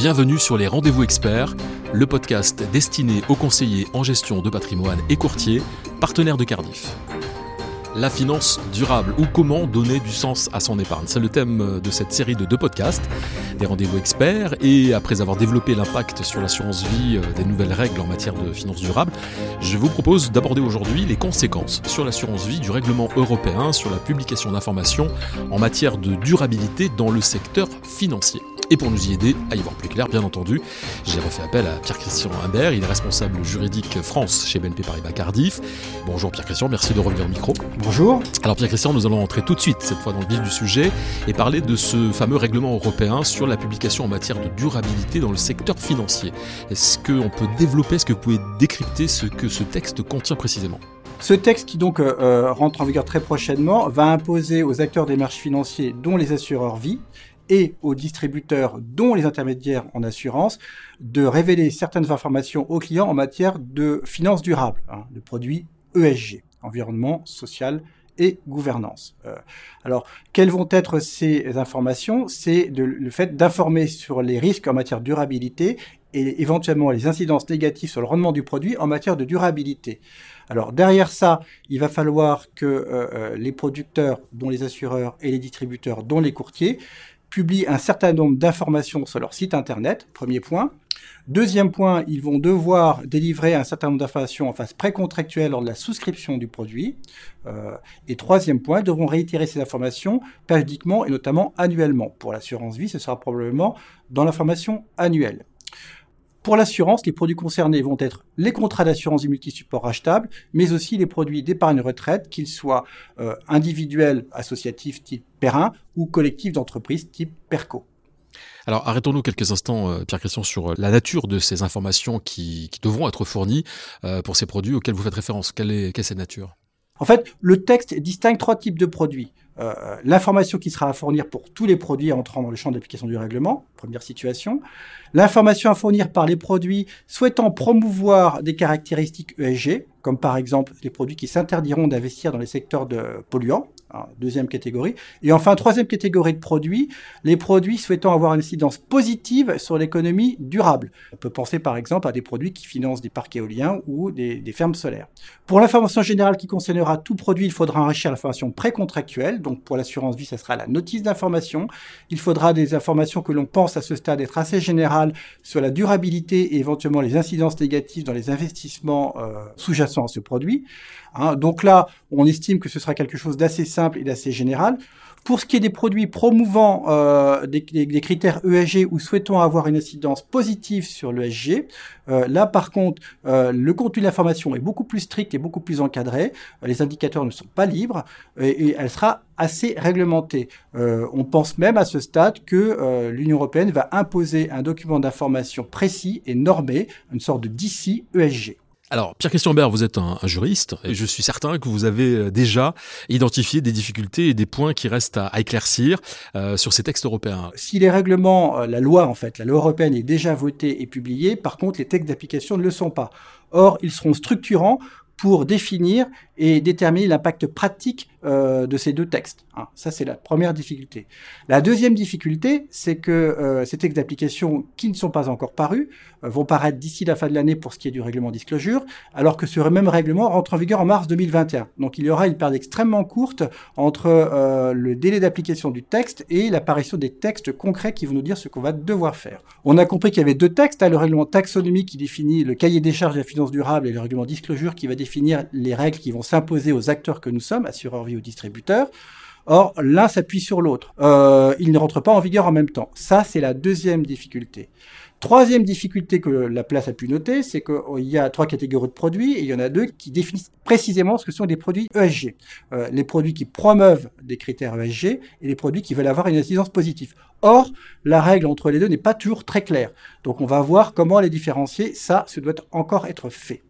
Bienvenue sur les Rendez-vous Experts, le podcast destiné aux conseillers en gestion de patrimoine et courtiers, partenaires de Cardiff. La finance durable ou comment donner du sens à son épargne. C'est le thème de cette série de deux podcasts, des rendez-vous experts. Et après avoir développé l'impact sur l'assurance vie euh, des nouvelles règles en matière de finance durable, je vous propose d'aborder aujourd'hui les conséquences sur l'assurance vie du règlement européen sur la publication d'informations en matière de durabilité dans le secteur financier. Et pour nous y aider à y voir plus clair, bien entendu, j'ai refait appel à Pierre-Christian Imbert, il est responsable juridique France chez BNP Paribas Cardiff. Bonjour Pierre-Christian, merci de revenir au micro. Bonjour. Alors Pierre-Christian, nous allons entrer tout de suite, cette fois dans le vif du sujet, et parler de ce fameux règlement européen sur la publication en matière de durabilité dans le secteur financier. Est-ce qu'on peut développer, est-ce que vous pouvez décrypter ce que ce texte contient précisément? Ce texte qui donc euh, euh, rentre en vigueur très prochainement va imposer aux acteurs des marchés financiers, dont les assureurs vie, et aux distributeurs, dont les intermédiaires en assurance, de révéler certaines informations aux clients en matière de finances durables, hein, de produits ESG, environnement, social et gouvernance. Euh, alors, quelles vont être ces informations? C'est le fait d'informer sur les risques en matière de durabilité et éventuellement les incidences négatives sur le rendement du produit en matière de durabilité. Alors derrière ça, il va falloir que euh, euh, les producteurs, dont les assureurs, et les distributeurs, dont les courtiers, publient un certain nombre d'informations sur leur site internet, premier point. Deuxième point, ils vont devoir délivrer un certain nombre d'informations en phase précontractuelle lors de la souscription du produit. Euh, et troisième point, ils devront réitérer ces informations périodiquement et notamment annuellement. Pour l'assurance vie, ce sera probablement dans l'information annuelle. Pour l'assurance, les produits concernés vont être les contrats d'assurance du multi-support achetables, mais aussi les produits d'épargne retraite, qu'ils soient euh, individuels, associatifs type Perrin ou collectifs d'entreprise type Perco. Alors arrêtons-nous quelques instants, euh, Pierre-Christian, sur euh, la nature de ces informations qui, devront être fournies pour ces produits auxquels vous faites référence. Quelle est, quelle est cette nature? En fait, le texte distingue trois types de produits. Euh, l'information qui sera à fournir pour tous les produits entrant dans le champ d'application du règlement, première situation. L'information à fournir par les produits souhaitant promouvoir des caractéristiques ESG, comme par exemple les produits qui s'interdiront d'investir dans les secteurs de polluants, deuxième catégorie. Et enfin, troisième catégorie de produits, les produits souhaitant avoir une incidence positive sur l'économie durable. On peut penser par exemple à des produits qui financent des parcs éoliens ou des, fermes solaires. Pour l'information générale qui concernera tout produit, il faudra enrichir l'information précontractuelle. Donc pour l'assurance vie, ça sera la notice d'information. Il faudra des informations que l'on pense à ce stade être assez générales sur la durabilité et éventuellement les incidences négatives dans les investissements euh, sous-jacents à ce produit. Hein, donc là, on estime que ce sera quelque chose d'assez simple et d'assez général. Pour ce qui est des produits promouvant euh, des, critères ESG ou souhaitant avoir une incidence positive sur l'ESG, euh, là par contre, euh, le contenu de l'information est beaucoup plus strict et beaucoup plus encadré. les indicateurs ne sont pas libres et, et elle sera assez réglementée. on pense même à ce stade que l'Union européenne va imposer un document d'information précis et normé, une sorte de DC ESG. Alors, Pierre-Christian Bert, vous êtes un, juriste et je suis certain que vous avez euh, déjà identifié des difficultés et des points qui restent à, éclaircir euh, sur ces textes européens. Si les règlements, euh, la loi en fait, la loi européenne est déjà votée et publiée, par contre, les textes d'application ne le sont pas. Or, ils seront structurants pour définir et déterminer l'impact pratique euh, de ces deux textes. Hein. Ça, c'est la première difficulté. La deuxième difficulté, c'est que euh, ces textes d'application qui ne sont pas encore parus euh, vont paraître d'ici la fin de l'année pour ce qui est du règlement disclosure, alors que ce même règlement rentre en vigueur en mars 2021. Donc il y aura une période extrêmement courte entre le délai d'application du texte et l'apparition des textes concrets qui vont nous dire ce qu'on va devoir faire. On a compris qu'il y avait deux textes, hein, le règlement taxonomie qui définit le cahier des charges de la finance durable et le règlement disclosure qui va définir les règles qui vont s'imposer aux acteurs que nous sommes, assureurs vie ou distributeurs. Or, l'un s'appuie sur l'autre. Euh, ils ne rentrent pas en vigueur en même temps. Ça, c'est la deuxième difficulté. Troisième difficulté que la place a pu noter, c'est qu'il oh, y a trois catégories de produits et il y en a deux qui définissent précisément ce que sont des produits ESG. Euh, les produits qui promeuvent des critères ESG et les produits qui veulent avoir une incidence positive. Or, la règle entre les deux n'est pas toujours très claire. Donc on va voir comment les différencier. Ça, ça doit encore être fait.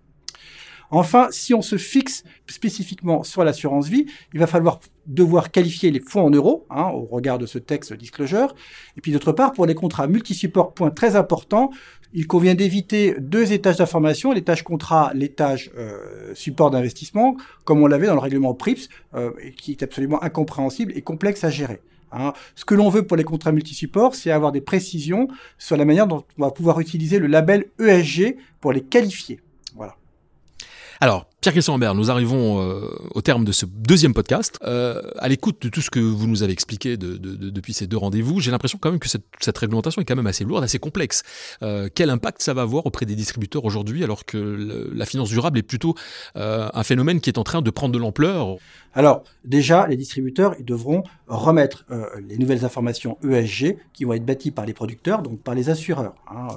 Enfin, si on se fixe spécifiquement sur l'assurance vie, il va falloir devoir qualifier les fonds en euros, hein, au regard de ce texte disclosure. Et puis d'autre part, pour les contrats multi-support, point très important, il convient d'éviter deux étages d'information, l'étage contrat, l'étage euh, support d'investissement, comme on l'avait dans le règlement PRIPS, euh, qui est absolument incompréhensible et complexe à gérer. Hein. Ce que l'on veut pour les contrats multisupports, c'est avoir des précisions sur la manière dont on va pouvoir utiliser le label ESG pour les qualifier. Alors, Pierre-Christian Ambert, nous arrivons euh, au terme de ce deuxième podcast. Euh, à l'écoute de tout ce que vous nous avez expliqué de, de, depuis ces deux rendez-vous, j'ai l'impression quand même que cette, cette, réglementation est quand même assez lourde, assez complexe. Euh, quel impact ça va avoir auprès des distributeurs aujourd'hui, alors que la finance durable est plutôt euh, un phénomène qui est en train de prendre de l'ampleur? Alors, déjà, les distributeurs ils devront remettre euh, les nouvelles informations ESG qui vont être bâties par les producteurs, donc par les assureurs, hein,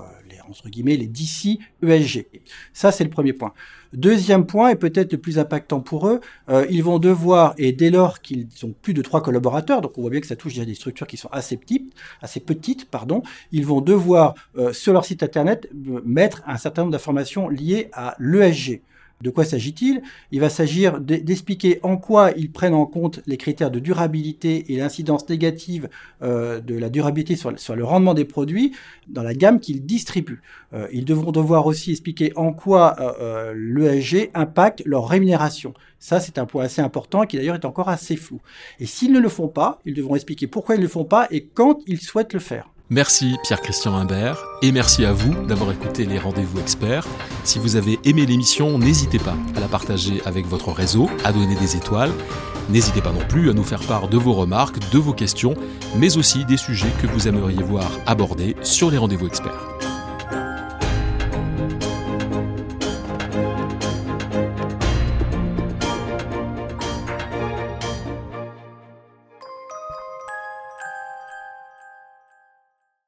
entre guillemets, les DC ESG. Ça, c'est le premier point. Deuxième point, et peut-être le plus impactant pour eux, euh, ils vont devoir, et dès lors qu'ils ont plus de trois collaborateurs, donc on voit bien que ça touche déjà des structures qui sont assez petites, assez petites, pardon, ils vont devoir euh, sur leur site internet mettre un certain nombre d'informations liées à l'ESG. De quoi s'agit-il? Il va s'agir d'expliquer en quoi ils prennent en compte les critères de durabilité et l'incidence négative euh, de la durabilité sur, le rendement des produits dans la gamme qu'ils distribuent. Euh, ils devront devoir aussi expliquer en quoi euh, euh l'ESG impacte leur rémunération. Ça, c'est un point assez important qui d'ailleurs est encore assez flou. Et s'ils ne le font pas, ils devront expliquer pourquoi ils ne le font pas et quand ils souhaitent le faire. Merci Pierre-Christian Imbert et merci à vous d'avoir écouté les rendez-vous experts. Si vous avez aimé l'émission, n'hésitez pas à la partager avec votre réseau, à donner des étoiles. N'hésitez pas non plus à nous faire part de vos remarques, de vos questions, mais aussi des sujets que vous aimeriez voir abordés sur les rendez-vous experts.